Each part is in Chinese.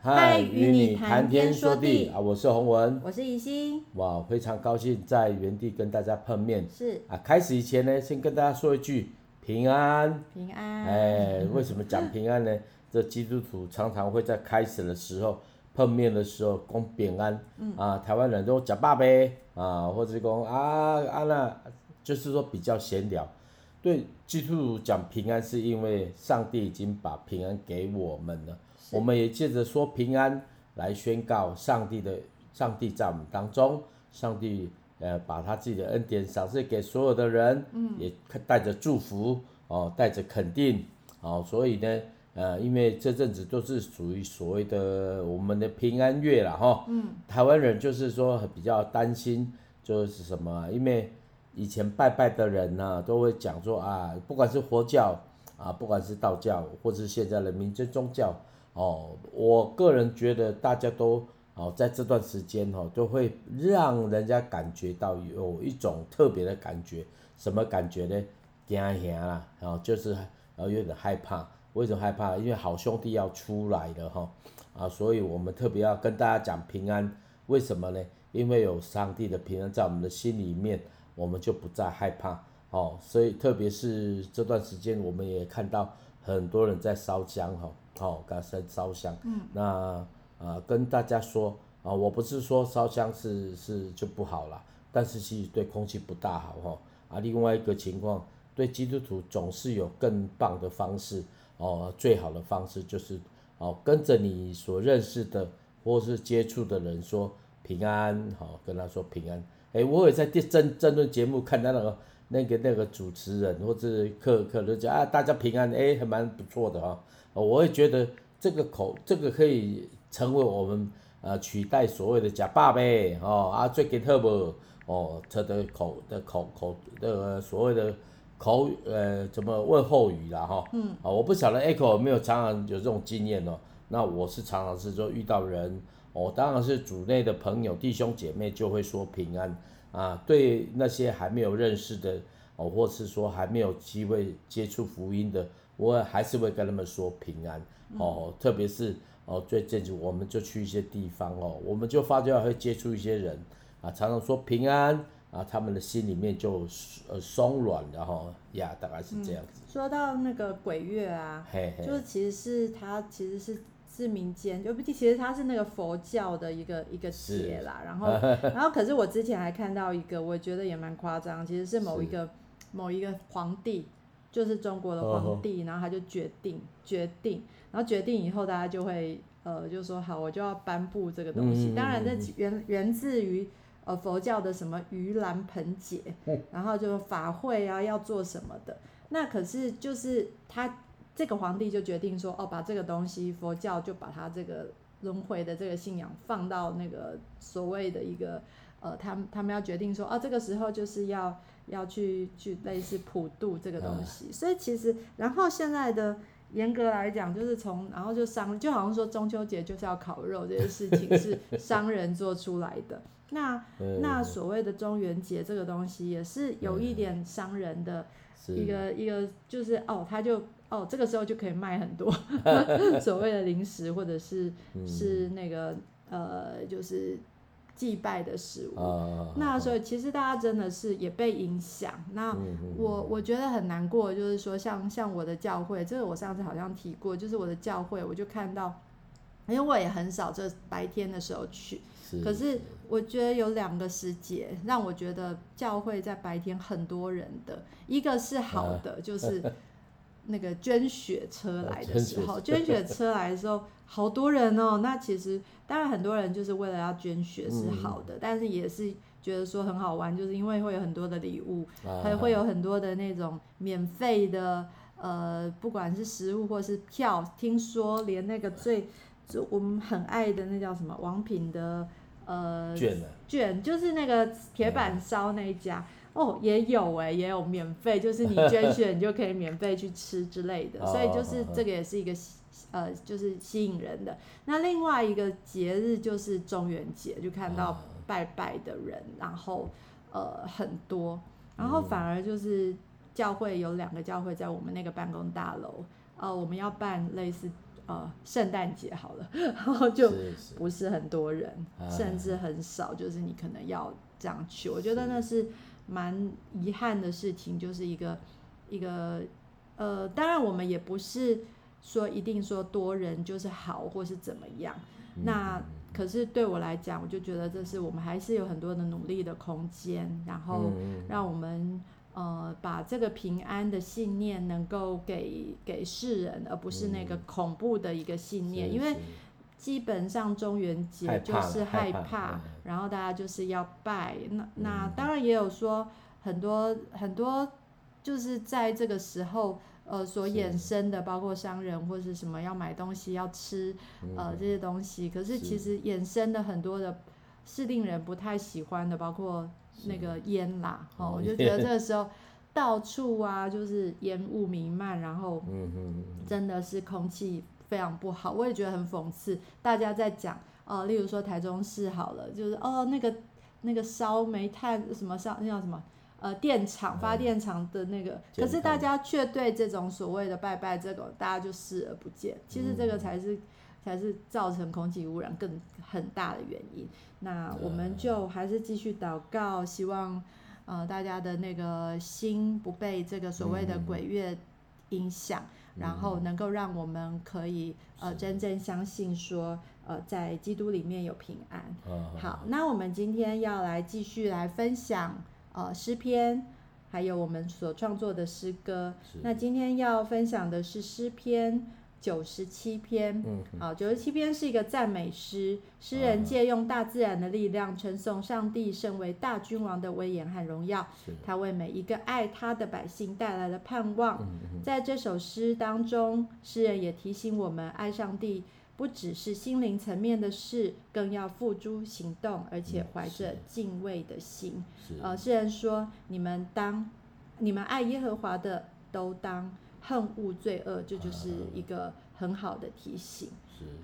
嗨，与你谈天说地啊！我是洪文，我是怡心。哇，非常高兴在原地跟大家碰面。是啊，开始以前呢，先跟大家说一句平安。平安。哎，为什么讲平安呢？这基督徒常常会在开始的时候碰面的时候讲平安。嗯。啊，台湾人都讲爸呗啊，或者讲啊啊那，就是说比较闲聊。对基督徒讲平安，是因为上帝已经把平安给我们了。我们也借着说平安来宣告上帝的，上帝在我们当中，上帝呃把他自己的恩典赏赐给所有的人，嗯，也带着祝福哦，带着肯定哦，所以呢，呃，因为这阵子都是属于所谓的我们的平安月了哈，嗯，台湾人就是说比较担心就是什么，因为以前拜拜的人呢、啊、都会讲说啊，不管是佛教啊，不管是道教，或是现在的民间宗教。哦，我个人觉得大家都哦，在这段时间哦，都会让人家感觉到有一种特别的感觉，什么感觉呢？惊吓啦，然后就是呃有点害怕。为什么害怕？因为好兄弟要出来了哈，啊，所以我们特别要跟大家讲平安。为什么呢？因为有上帝的平安在我们的心里面，我们就不再害怕。哦，所以特别是这段时间，我们也看到很多人在烧香哈。哦，给他烧香。嗯。那啊、呃，跟大家说啊、呃，我不是说烧香是是就不好了，但是其实对空气不大好哈。啊，另外一个情况，对基督徒总是有更棒的方式哦、呃，最好的方式就是哦、呃，跟着你所认识的或是接触的人说平安，好、呃，跟他说平安。哎，我也在电争争论节目看到那个那个那个主持人或者客客人讲啊，大家平安，哎，还蛮不错的哦。我也觉得这个口，这个可以成为我们呃取代所谓的假爸呗哦啊最给特不哦他的口的口口那个所谓的口呃怎么问候语啦哈嗯啊我不晓得 Echo 有没有常常有这种经验哦，那我是常常是说遇到人哦当然是组内的朋友弟兄姐妹就会说平安啊对那些还没有认识的哦或是说还没有机会接触福音的。我还是会跟他们说平安哦，特别是哦，最近我们就去一些地方哦，我们就发觉会接触一些人啊，常常说平安啊，他们的心里面就呃松软，然后呀，大概是这样子。嗯、说到那个鬼月啊，嘿嘿就是其实是他其实是是民间，就其实它是那个佛教的一个一个节啦，然后然后可是我之前还看到一个，我觉得也蛮夸张，其实是某一个某一个皇帝。就是中国的皇帝，然后他就决定决定，然后决定以后，大家就会呃，就说好，我就要颁布这个东西。当然，这源源自于呃佛教的什么盂兰盆节，然后就法会啊，要做什么的。那可是就是他这个皇帝就决定说，哦，把这个东西佛教就把他这个轮回的这个信仰放到那个所谓的一个呃，他们他们要决定说，哦，这个时候就是要。要去去类似普渡这个东西，嗯、所以其实，然后现在的严格来讲，就是从然后就商，就好像说中秋节就是要烤肉这件事情是商人做出来的。那、嗯、那所谓的中元节这个东西也是有一点商人的一个、嗯、一个，就是哦，他就哦这个时候就可以卖很多 所谓的零食或者是、嗯、是那个呃就是。祭拜的食物，啊、那所以其实大家真的是也被影响。那我我觉得很难过，就是说像像我的教会，这个我上次好像提过，就是我的教会，我就看到，因为我也很少这白天的时候去，是可是我觉得有两个时节让我觉得教会在白天很多人的，一个是好的，啊、就是。那个捐血车来的时候，捐血车来的时候，好多人哦。那其实当然很多人就是为了要捐血是好的，但是也是觉得说很好玩，就是因为会有很多的礼物，还会有很多的那种免费的呃，不管是食物或是票。听说连那个最就我们很爱的那叫什么王品的呃卷卷，就是那个铁板烧那一家。哦，也有哎，也有免费，就是你 捐血，你就可以免费去吃之类的，所以就是这个也是一个呃，就是吸引人的。那另外一个节日就是中元节，就看到拜拜的人，然后呃很多，然后反而就是教会有两个教会在我们那个办公大楼，呃，我们要办类似呃圣诞节好了，然后就不是很多人，甚至很少，就是你可能要这样去。我觉得那是蛮遗憾的事情，就是一个一个呃，当然我们也不是说一定说多人就是好或是怎么样，那。可是对我来讲，我就觉得这是我们还是有很多的努力的空间，然后让我们呃把这个平安的信念能够给给世人，而不是那个恐怖的一个信念。因为基本上中元节就是害怕，然后大家就是要拜。那那当然也有说很多很多，就是在这个时候。呃，所衍生的包括商人或是什么要买东西要吃，呃，这些东西，可是其实衍生的很多的是令人不太喜欢的，包括那个烟啦，哦，我就觉得这个时候到处啊就是烟雾弥漫，然后真的是空气非常不好，我也觉得很讽刺。大家在讲，呃，例如说台中市好了，就是哦那个那个烧煤炭什么烧那叫什么？呃，电厂发电厂的那个，嗯、可是大家却对这种所谓的拜拜这个，大家就视而不见。其实这个才是、嗯、才是造成空气污染更很大的原因。那我们就还是继续祷告，希望呃大家的那个心不被这个所谓的鬼月影响，嗯、然后能够让我们可以呃真正相信说呃在基督里面有平安。嗯、好，那我们今天要来继续来分享。呃，诗篇，还有我们所创作的诗歌。那今天要分享的是诗篇九十七篇。好，九十七篇是一个赞美诗，诗人借用大自然的力量，称颂上帝身为大君王的威严和荣耀。他为每一个爱他的百姓带来了盼望。嗯，在这首诗当中，诗人也提醒我们，爱上帝。不只是心灵层面的事，更要付诸行动，而且怀着敬畏的心。呃，诗人说：“你们当，你们爱耶和华的，都当恨恶罪恶。”这就是一个很好的提醒。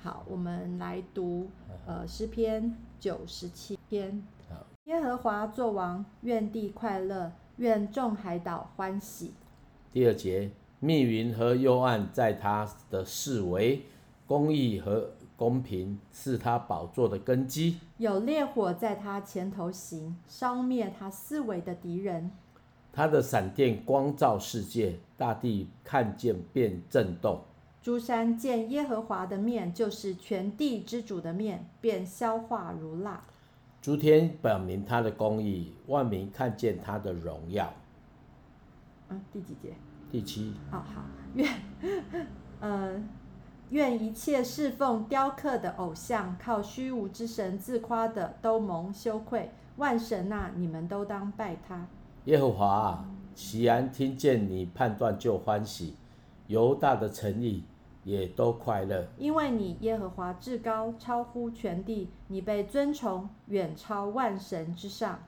好，我们来读呃诗篇九十七篇。耶和华作王，愿地快乐，愿众海岛欢喜。第二节，密云和幽暗在他的四围。公义和公平是他宝座的根基，有烈火在他前头行，烧灭他四围的敌人。他的闪电光照世界，大地看见便震动。诸山见耶和华的面，就是全地之主的面，便消化如蜡。诸天表明他的公义，万民看见他的荣耀。嗯，第几节？第七。哦好，愿，呃。愿一切侍奉雕刻的偶像、靠虚无之神自夸的，都蒙羞愧。万神呐、啊，你们都当拜他。耶和华啊，锡安听见你判断就欢喜，犹大的诚意也都快乐。因为你耶和华至高，超乎全地，你被尊崇，远超万神之上。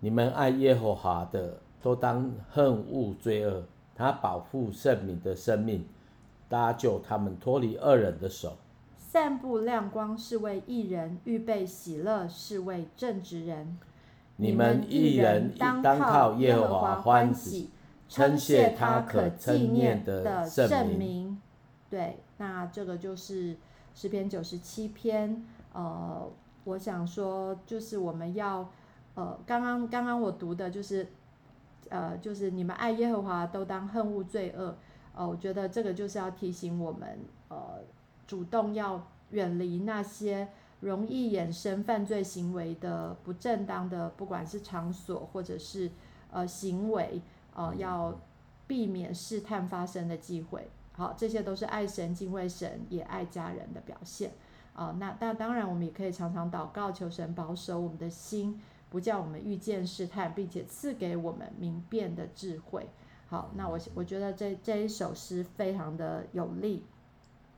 你们爱耶和华的，都当恨恶罪恶，他保护圣民的生命。搭救他们脱离恶人的手，散布亮光是为义人，预备喜乐是为正直人。你们一人当靠耶和华欢喜，称谢他可纪念的圣名。对，那这个就是诗篇九十七篇。呃，我想说，就是我们要，呃，刚刚刚刚我读的就是，呃，就是你们爱耶和华都当恨恶罪恶。呃，我觉得这个就是要提醒我们，呃，主动要远离那些容易衍生犯罪行为的不正当的，不管是场所或者是呃行为，呃，要避免试探发生的机会。好，这些都是爱神、敬畏神也爱家人的表现。啊、那那当然，我们也可以常常祷告，求神保守我们的心，不叫我们遇见试探，并且赐给我们明辨的智慧。好，那我我觉得这这一首诗非常的有力，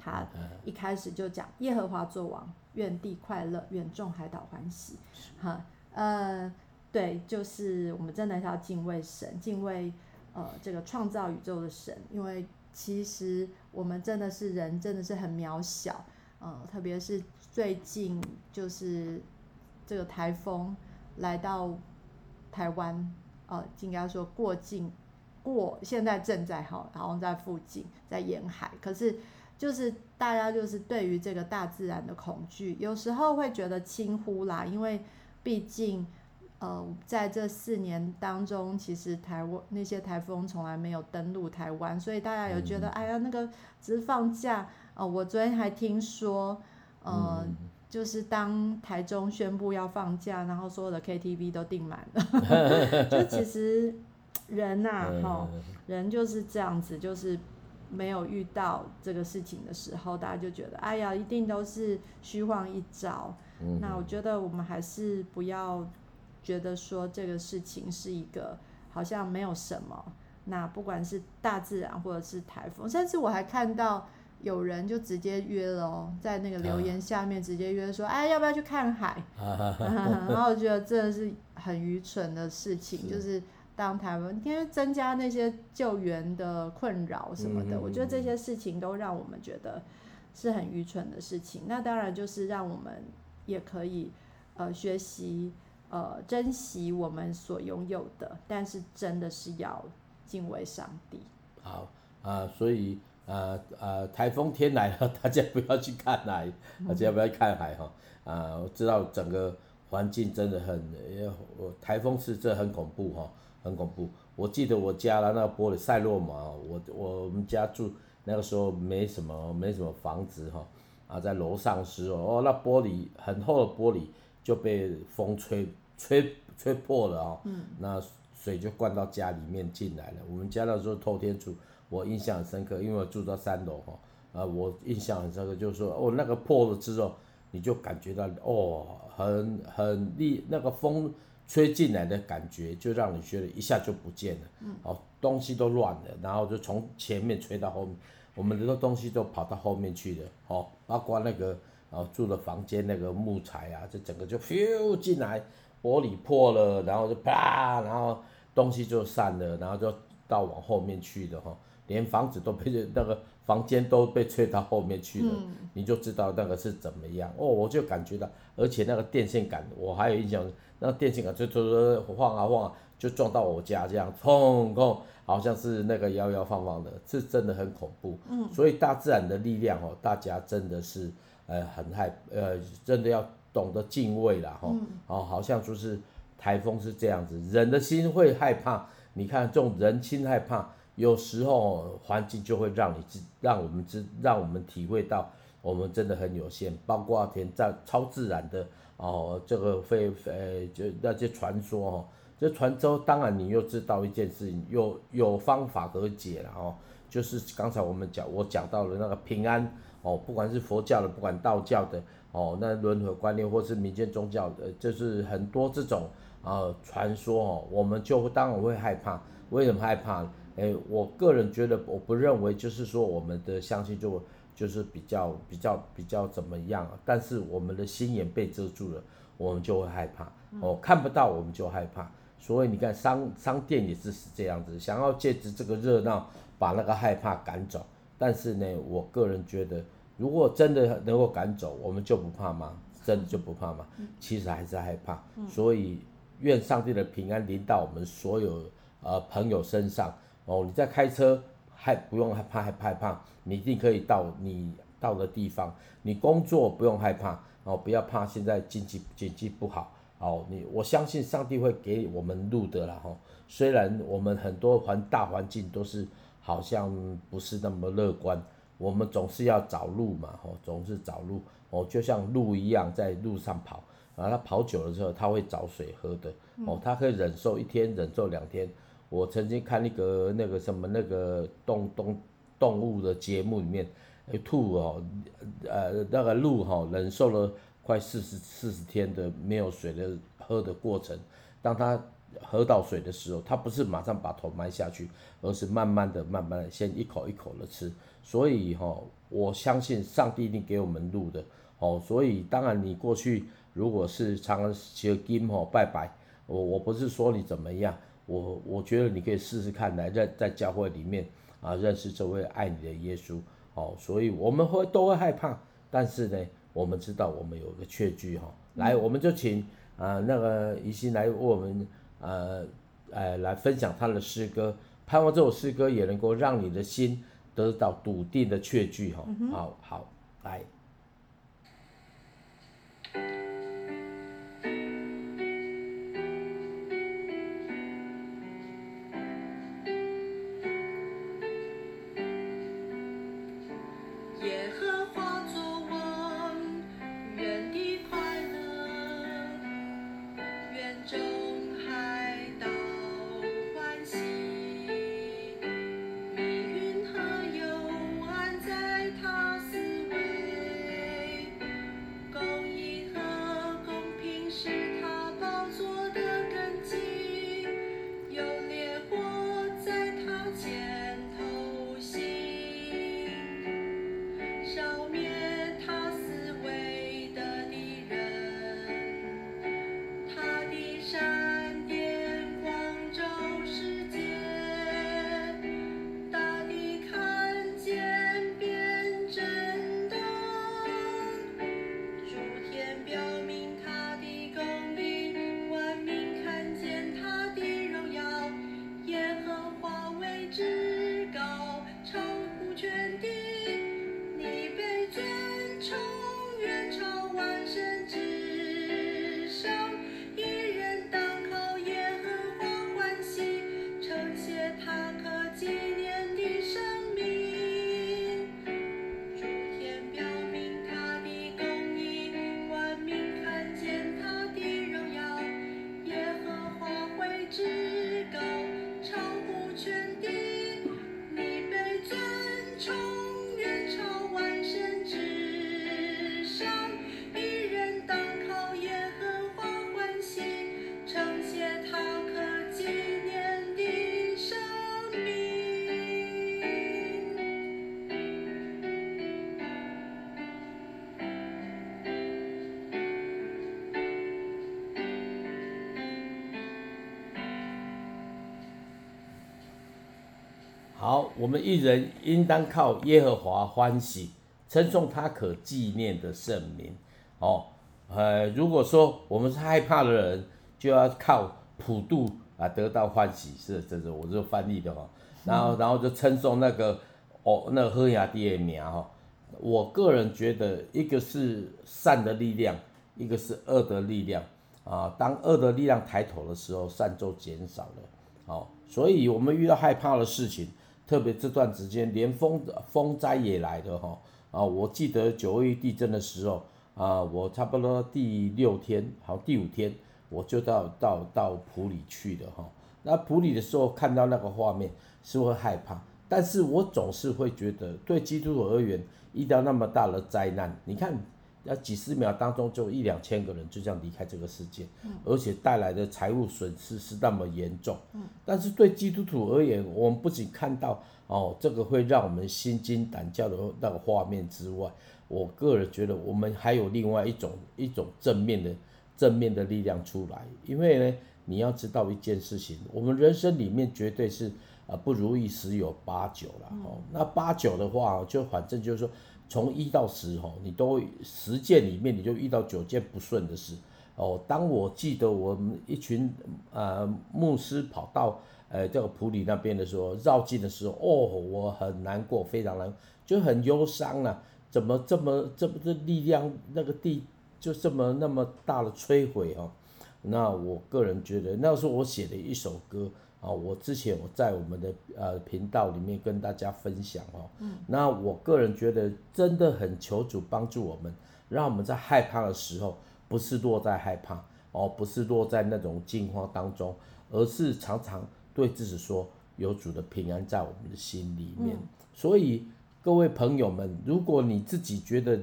他一开始就讲耶和华作王，愿地快乐，愿众海岛欢喜。哈，呃，对，就是我们真的是要敬畏神，敬畏呃这个创造宇宙的神，因为其实我们真的是人，真的是很渺小，呃，特别是最近就是这个台风来到台湾，呃，应该说过境。过现在正在好，然后在附近，在沿海。可是就是大家就是对于这个大自然的恐惧，有时候会觉得轻忽啦，因为毕竟。呃，在这四年当中，其实台湾那些台风从来没有登陆台湾，所以大家有觉得，嗯、哎呀，那个只是放假。呃，我昨天还听说，呃，嗯、就是当台中宣布要放假，然后所有的 KTV 都订满了。就其实人呐、啊，哈、嗯，人就是这样子，就是没有遇到这个事情的时候，大家就觉得，哎呀，一定都是虚晃一招。嗯、那我觉得我们还是不要。觉得说这个事情是一个好像没有什么，那不管是大自然或者是台风，甚至我还看到有人就直接约了哦，在那个留言下面直接约说，哎，要不要去看海？然后我觉得这是很愚蠢的事情，就是当台湾因为增加那些救援的困扰什么的，我觉得这些事情都让我们觉得是很愚蠢的事情。那当然就是让我们也可以呃学习。呃，珍惜我们所拥有的，但是真的是要敬畏上帝。好啊、呃，所以呃呃，台风天来了，大家不要去看海，大家不要看海哈。啊、呃，我知道整个环境真的很，我台风是这很恐怖哈，很恐怖。我记得我家了那个玻璃赛洛玛，我我们家住那个时候没什么没什么房子哈，啊，在楼上时哦，那玻璃很厚的玻璃就被风吹。吹吹破了哦，嗯、那水就灌到家里面进来了。我们家那时候透天厝，我印象很深刻，因为我住到三楼哈，啊，我印象很深刻，就是说哦，那个破了之后，你就感觉到哦，很很厉，那个风吹进来的感觉，就让你觉得一下就不见了，嗯，哦，东西都乱了，然后就从前面吹到后面，我们的东西都跑到后面去了，哦，包括那个哦住的房间那个木材啊，这整个就飘进来。玻璃破了，然后就啪，然后东西就散了，然后就到往后面去的哈，连房子都被那个房间都被吹到后面去了，嗯、你就知道那个是怎么样。哦，我就感觉到，而且那个电线杆，我还有印象，那个电线杆就突突晃啊晃啊，就撞到我家这样，砰砰，好像是那个摇摇晃晃的，是真的很恐怖。嗯，所以大自然的力量哦，大家真的是呃很害呃，真的要。懂得敬畏啦哈，哦，好像就是台风是这样子，人的心会害怕。你看这种人心害怕，有时候环境就会让你知，让我们知，让我们体会到我们真的很有限。包括天在超自然的哦，这个非呃就那些传说哦，这传说当然你又知道一件事情，有有方法可解了哦，就是刚才我们讲我讲到了那个平安哦，不管是佛教的，不管道教的。哦，那轮回观念或是民间宗教的，就是很多这种呃传说哦，我们就当然会害怕。为什么害怕？诶，我个人觉得，我不认为就是说我们的相信就就是比较比较比较怎么样，但是我们的心眼被遮住了，我们就会害怕。哦，看不到我们就害怕。所以你看商商店也是是这样子，想要借着这个热闹把那个害怕赶走。但是呢，我个人觉得。如果真的能够赶走，我们就不怕吗？真的就不怕吗？其实还是害怕。所以愿上帝的平安临到我们所有呃朋友身上哦。你在开车害不用害怕害怕害怕，你一定可以到你到的地方。你工作不用害怕哦，不要怕现在经济经济不好哦。你我相信上帝会给我们路的啦哈。虽然我们很多环大环境都是好像不是那么乐观。我们总是要找路嘛，吼，总是找路，哦，就像鹿一样在路上跑，然后它跑久了之后，它会找水喝的，哦，它可以忍受一天，忍受两天。我曾经看一个那个什么那个动动动物的节目里面，兔哦，呃，那个鹿哈，忍受了快四十四十天的没有水的喝的过程，当它喝到水的时候，它不是马上把头埋下去，而是慢慢的、慢慢的，先一口一口的吃。所以哈，我相信上帝一定给我们路的。哦，所以当然你过去如果是常常学金吼拜拜，我我不是说你怎么样，我我觉得你可以试试看来在在教会里面啊认识这位爱你的耶稣。哦，所以我们会都会害怕，但是呢，我们知道我们有个确据哈。来，我们就请啊那个怡心来为我们呃呃来分享他的诗歌，盼望这首诗歌也能够让你的心。得到笃定的确据哈。嗯、好好来。我们一人应当靠耶和华欢喜，称颂他可纪念的圣名。哦，呃，如果说我们是害怕的人，就要靠普渡啊得到欢喜，是这是我这翻译的哈。然后，然后就称颂那个哦，那个何亚帝的名哈。我个人觉得，一个是善的力量，一个是恶的力量啊。当恶的力量抬头的时候，善就减少了。好，所以我们遇到害怕的事情。特别这段时间，连风风灾也来的哈啊！我记得九二一地震的时候啊，我差不多第六天，好第五天，我就到到到埔里去的哈。那埔里的时候看到那个画面是会害怕，但是我总是会觉得，对基督徒而言，遇到那么大的灾难，你看。要几十秒当中就一两千个人就这样离开这个世界，而且带来的财务损失是那么严重。但是对基督徒而言，我们不仅看到哦这个会让我们心惊胆叫的那个画面之外，我个人觉得我们还有另外一种一种正面的正面的力量出来。因为呢，你要知道一件事情，我们人生里面绝对是啊不如意十有八九了哦。那八九的话，就反正就是说。从一到十吼，你都十件里面你就遇到九件不顺的事哦。当我记得我们一群呃牧师跑到呃这个普里那边的时候，绕境的时候，哦，我很难过，非常难，就很忧伤了。怎么这么这么的力量，那个地就这么那么大的摧毁哦？那我个人觉得，那时候我写的一首歌。啊，我之前我在我们的呃频道里面跟大家分享哦，嗯，那我个人觉得真的很求主帮助我们，让我们在害怕的时候，不是落在害怕哦，不是落在那种惊慌当中，而是常常对自己说，有主的平安在我们的心里面。嗯，所以各位朋友们，如果你自己觉得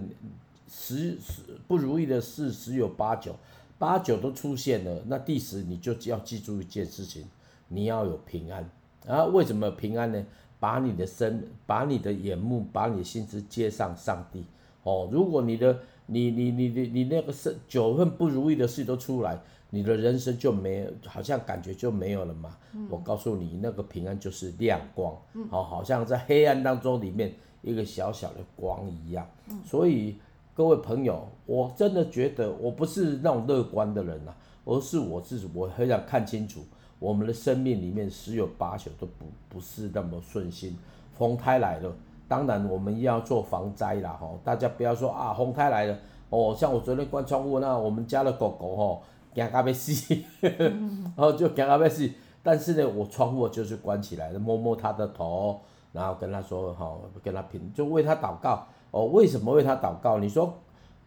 十十不如意的事十有八九，八九都出现了，那第十你就要记住一件事情。你要有平安啊？为什么平安呢？把你的身，把你的眼目，把你的心思接上上帝哦。如果你的你你你你你那个是九份不如意的事都出来，你的人生就没有，好像感觉就没有了嘛。嗯、我告诉你，那个平安就是亮光，嗯、哦，好像在黑暗当中里面一个小小的光一样。嗯、所以各位朋友，我真的觉得我不是那种乐观的人呐、啊，而是我自己，我很想看清楚。我们的生命里面十有八九都不不是那么顺心，风胎来了，当然我们要做防灾啦，吼，大家不要说啊，风胎来了，哦，像我昨天关窗户，那我们家的狗狗吼，惊到要死，然 后就惊到要死，但是呢，我窗户就是关起来的，摸摸它的头，然后跟他说，吼，跟他平，就为他祷告，哦，为什么为他祷告？你说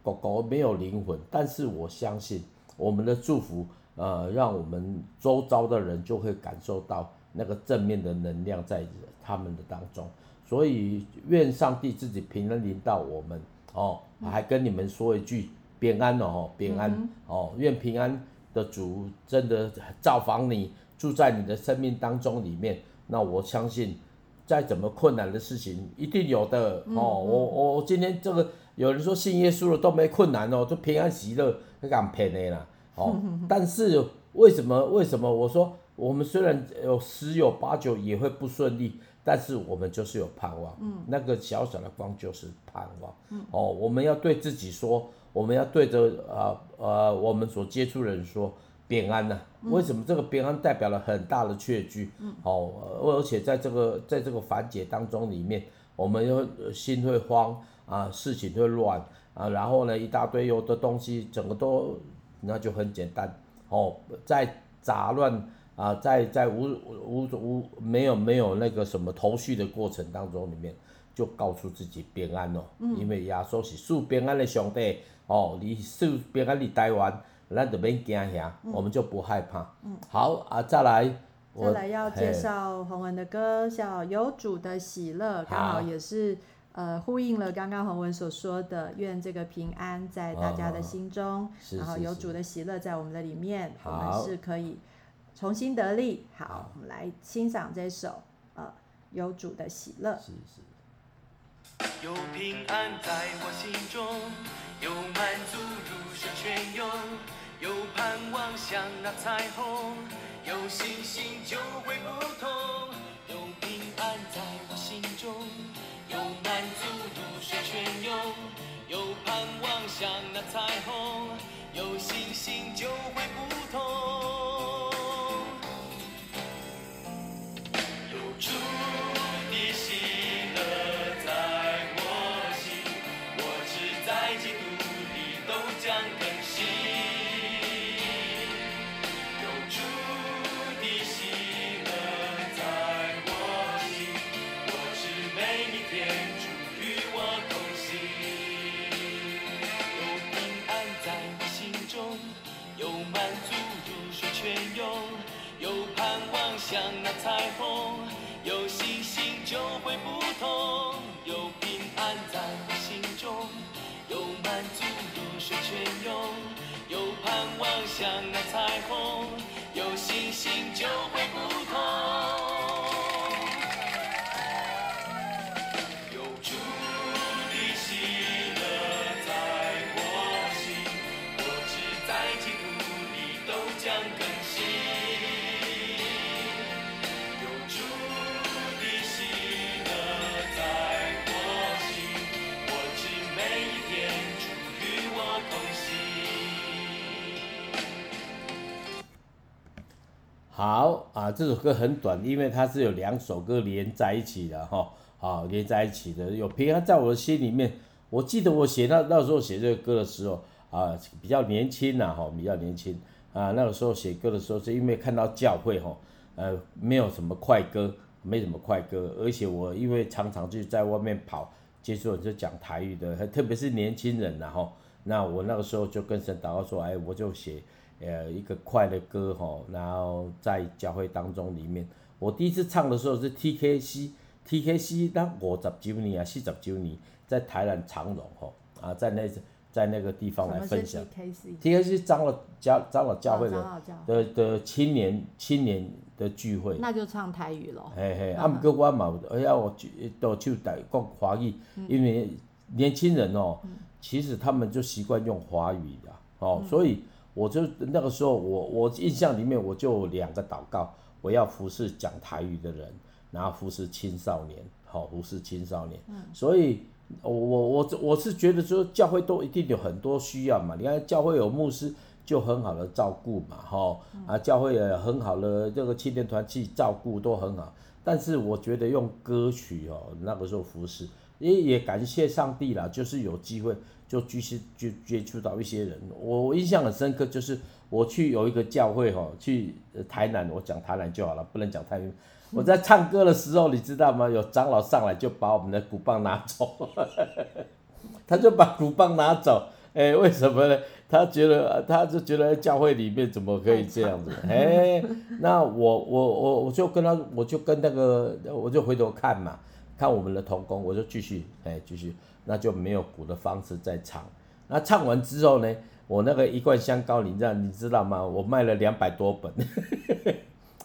狗狗没有灵魂，但是我相信我们的祝福，呃，让我们周遭的人就会感受到那个正面的能量在他们的当中。所以愿上帝自己平安临到我们哦，还跟你们说一句平安哦，平安哦，愿平安的主真的造访你，住在你的生命当中里面。那我相信，再怎么困难的事情一定有的哦。我我今天这个有人说信耶稣了都没困难哦，就平安喜乐，那敢骗你啦哦。但是为什么为什么我说我们虽然有十有八九也会不顺利？但是我们就是有盼望，嗯，那个小小的光就是盼望，嗯，哦，我们要对自己说，我们要对着呃呃我们所接触的人说平安呐、啊。为什么这个平安代表了很大的确据？嗯，哦，而且在这个在这个繁解当中里面，我们又心会慌啊，事情会乱啊，然后呢一大堆有的东西整个都那就很简单，哦，在杂乱。啊，在在无无无没有没有那个什么头绪的过程当中里面，就告诉自己平安哦，嗯、因为耶稣是赐平安的上帝哦，你赐平安的台湾，咱就免惊吓，嗯、我们就不害怕。嗯、好啊，再来，再来要介绍洪文的歌，叫《有主的喜乐》，刚好。也是呃呼应了刚刚洪文所说的，愿这个平安在大家的心中，哦、然后有主的喜乐在我们的里面，是是是我们是可以。重新得力，好，好，我们来欣赏这首呃有主的喜乐。是是。有平安在我心中，有满足如水泉涌，有盼望像那彩虹，有信心就会不同。彩虹，有信心就会不好啊，这首歌很短，因为它是有两首歌连在一起的哈，啊，连在一起的。有平安在我的心里面。我记得我写那那时候写这个歌的时候啊，比较年轻呐哈，比较年轻啊。那个时候写歌的时候，是因为看到教会哈，呃，没有什么快歌，没什么快歌，而且我因为常常就在外面跑，接触人就讲台语的，特别是年轻人呐哈。那我那个时候就跟神祷告说，哎，我就写。呃，一个快的歌吼，然后在教会当中里面，我第一次唱的时候是 TKC，TKC 那五十周年啊，四十周年，在台南长荣吼啊，在那在那个地方来分享。TKC 长老教长老教会的、哦、的的青年青年的聚会。那就唱台语咯。嘿嘿，啊，不过我嘛，哎呀，我都就讲华语，因为年轻人哦，嗯、其实他们就习惯用华语的哦，嗯、所以。我就那个时候，我我印象里面我就有两个祷告，我要服侍讲台语的人，然后服侍青少年，好服侍青少年。嗯。所以，我我我我是觉得说，教会都一定有很多需要嘛。你看，教会有牧师就很好的照顾嘛，哈啊，教会也很好的这个青年团去照顾都很好。但是我觉得用歌曲哦，那个时候服侍，也也感谢上帝啦，就是有机会就继续就接触到一些人。我印象很深刻，就是我去有一个教会哈，去台南，我讲台南就好了，不能讲太远。我在唱歌的时候，你知道吗？有长老上来就把我们的鼓棒拿走，他就把鼓棒拿走。哎，为什么呢？他觉得，他就觉得教会里面怎么可以这样子？哎，那我我我我就跟他，我就跟那个，我就回头看嘛，看我们的童工，我就继续，哎，继续，那就没有鼓的方式在唱。那唱完之后呢，我那个一罐香膏，你知道你知道吗？我卖了两百多本，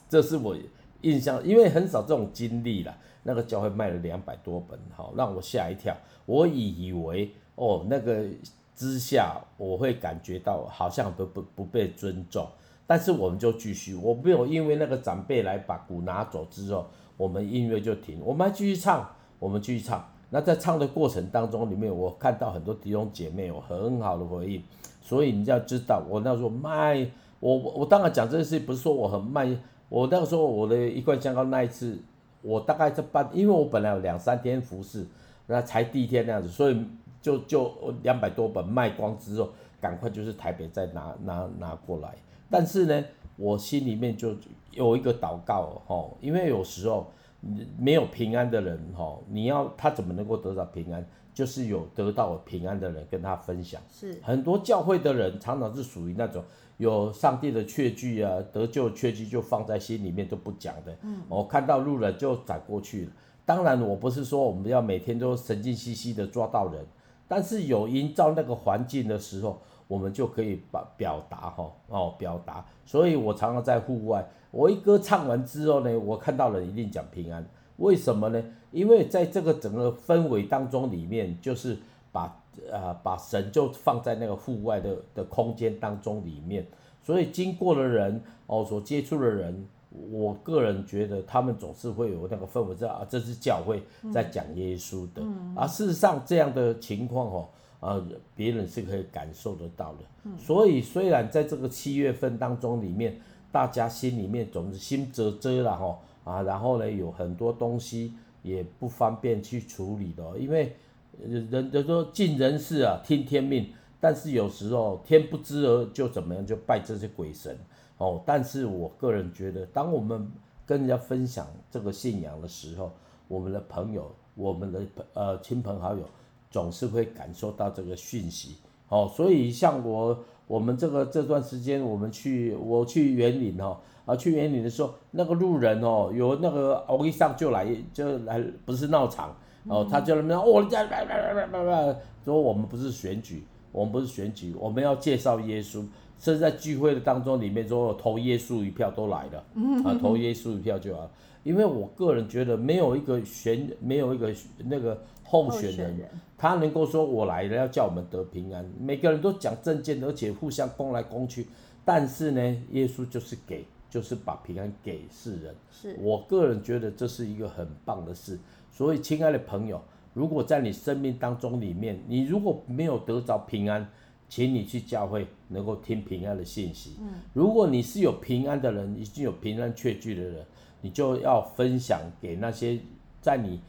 这是我印象，因为很少这种经历了。那个教会卖了两百多本，好，让我吓一跳。我以为哦，那个。之下，我会感觉到好像不不不被尊重，但是我们就继续，我没有因为那个长辈来把鼓拿走之后，我们音乐就停，我们还继续唱，我们继续唱。那在唱的过程当中里面，我看到很多弟兄姐妹有很好的回应，所以你要知道，我那时候卖，我我当然讲这件事不是说我很卖，我那个时候我的一罐香膏那一次，我大概这半，因为我本来有两三天服侍，那才第一天那样子，所以。就就两百多本卖光之后，赶快就是台北再拿拿拿过来。但是呢，我心里面就有一个祷告哦，因为有时候没有平安的人哦，你要他怎么能够得到平安？就是有得到平安的人跟他分享。是很多教会的人常常是属于那种有上帝的确据啊，得救的确据就放在心里面都不讲的。嗯，我看到路人就转过去了。当然，我不是说我们要每天都神经兮兮的抓到人。但是有营造那个环境的时候，我们就可以把表达哈哦表达。所以我常常在户外，我一歌唱完之后呢，我看到人一定讲平安。为什么呢？因为在这个整个氛围当中里面，就是把啊把神就放在那个户外的的空间当中里面，所以经过的人哦所接触的人。我个人觉得他们总是会有那个氛围，知道啊，这是教会在讲耶稣的，嗯、而事实上这样的情况哦，呃，别人是可以感受得到的。嗯、所以虽然在这个七月份当中里面，大家心里面总是心啧啧了哈啊，然后呢有很多东西也不方便去处理的，因为人都说尽人事啊，听天命，但是有时候天不知而就怎么样，就拜这些鬼神。哦，但是我个人觉得，当我们跟人家分享这个信仰的时候，我们的朋友、我们的朋呃亲朋好友，总是会感受到这个讯息。哦，所以像我我们这个这段时间，我们去我去园林哦啊，去园林的时候，那个路人哦，有那个我一上就来就来，不是闹场哦，他就那边哦，说我们不是选举，我们不是选举，我们要介绍耶稣。甚至在聚会的当中，里面说投耶稣一票都来了，啊，投耶稣一票就好。因为我个人觉得，没有一个选，没有一个那个候选人，他能够说我来了要叫我们得平安。每个人都讲政见，而且互相攻来攻去。但是呢，耶稣就是给，就是把平安给世人。是我个人觉得这是一个很棒的事。所以，亲爱的朋友，如果在你生命当中里面，你如果没有得着平安，请你去教会，能够听平安的信息。如果你是有平安的人，已经有平安确据的人，你就要分享给那些在你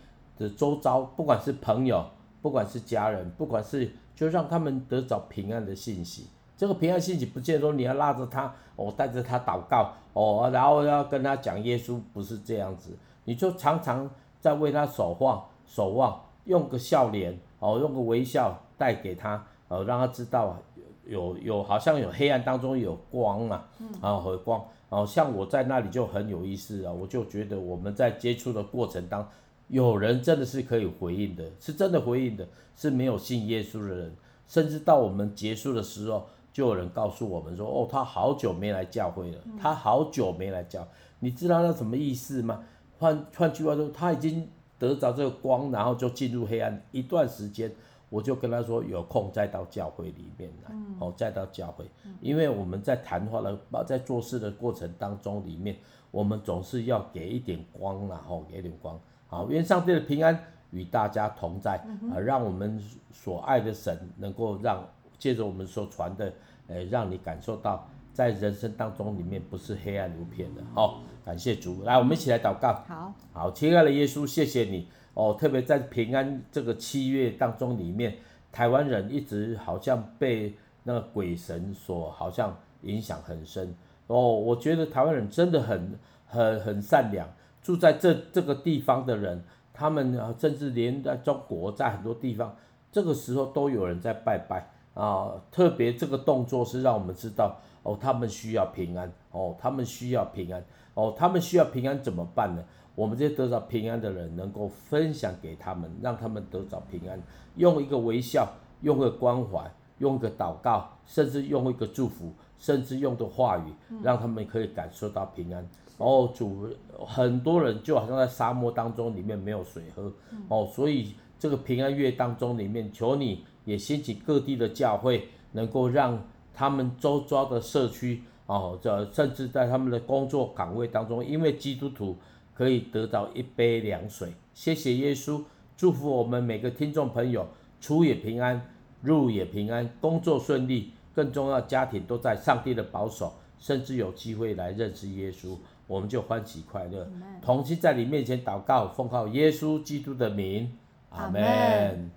的周遭，不管是朋友，不管是家人，不管是，就让他们得着平安的信息。这个平安信息不见得说你要拉着他，哦，带着他祷告，哦，然后要跟他讲耶稣，不是这样子。你就常常在为他守望，守望，用个笑脸，哦，用个微笑带给他。呃，让他知道有有好像有黑暗当中有光嘛，啊，和光，哦，像我在那里就很有意思啊，我就觉得我们在接触的过程当中，有人真的是可以回应的，是真的回应的，是没有信耶稣的人，甚至到我们结束的时候，就有人告诉我们说，哦，他好久没来教会了，他好久没来教，你知道那什么意思吗？换换句话说，他已经得着这个光，然后就进入黑暗一段时间。我就跟他说，有空再到教会里面来，嗯、哦，再到教会，嗯、因为我们在谈话的、在做事的过程当中里面，我们总是要给一点光，然后给一点光，好，愿上帝的平安与大家同在，啊，让我们所爱的神能够让借着我们所传的，呃，让你感受到在人生当中里面不是黑暗如片的。好、哦，感谢主，来，我们一起来祷告。好，好，亲爱的耶稣，谢谢你哦，特别在平安这个七月当中里面，台湾人一直好像被那个鬼神所好像影响很深哦。我觉得台湾人真的很很很善良，住在这这个地方的人，他们甚至连在中国，在很多地方，这个时候都有人在拜拜啊。特别这个动作是让我们知道。哦，他们需要平安。哦，他们需要平安。哦，他们需要平安怎么办呢？我们这些得到平安的人，能够分享给他们，让他们得到平安。用一个微笑，用个关怀，用个祷告，甚至用一个祝福，甚至用的话语，让他们可以感受到平安。然后，主，很多人就好像在沙漠当中，里面没有水喝。哦，所以这个平安月当中里面，求你也兴起各地的教会，能够让。他们周遭的社区，哦，这甚至在他们的工作岗位当中，因为基督徒可以得到一杯凉水。谢谢耶稣，祝福我们每个听众朋友，出也平安，入也平安，工作顺利，更重要，家庭都在上帝的保守，甚至有机会来认识耶稣，我们就欢喜快乐，同心在你面前祷告，奉靠耶稣基督的名，阿门。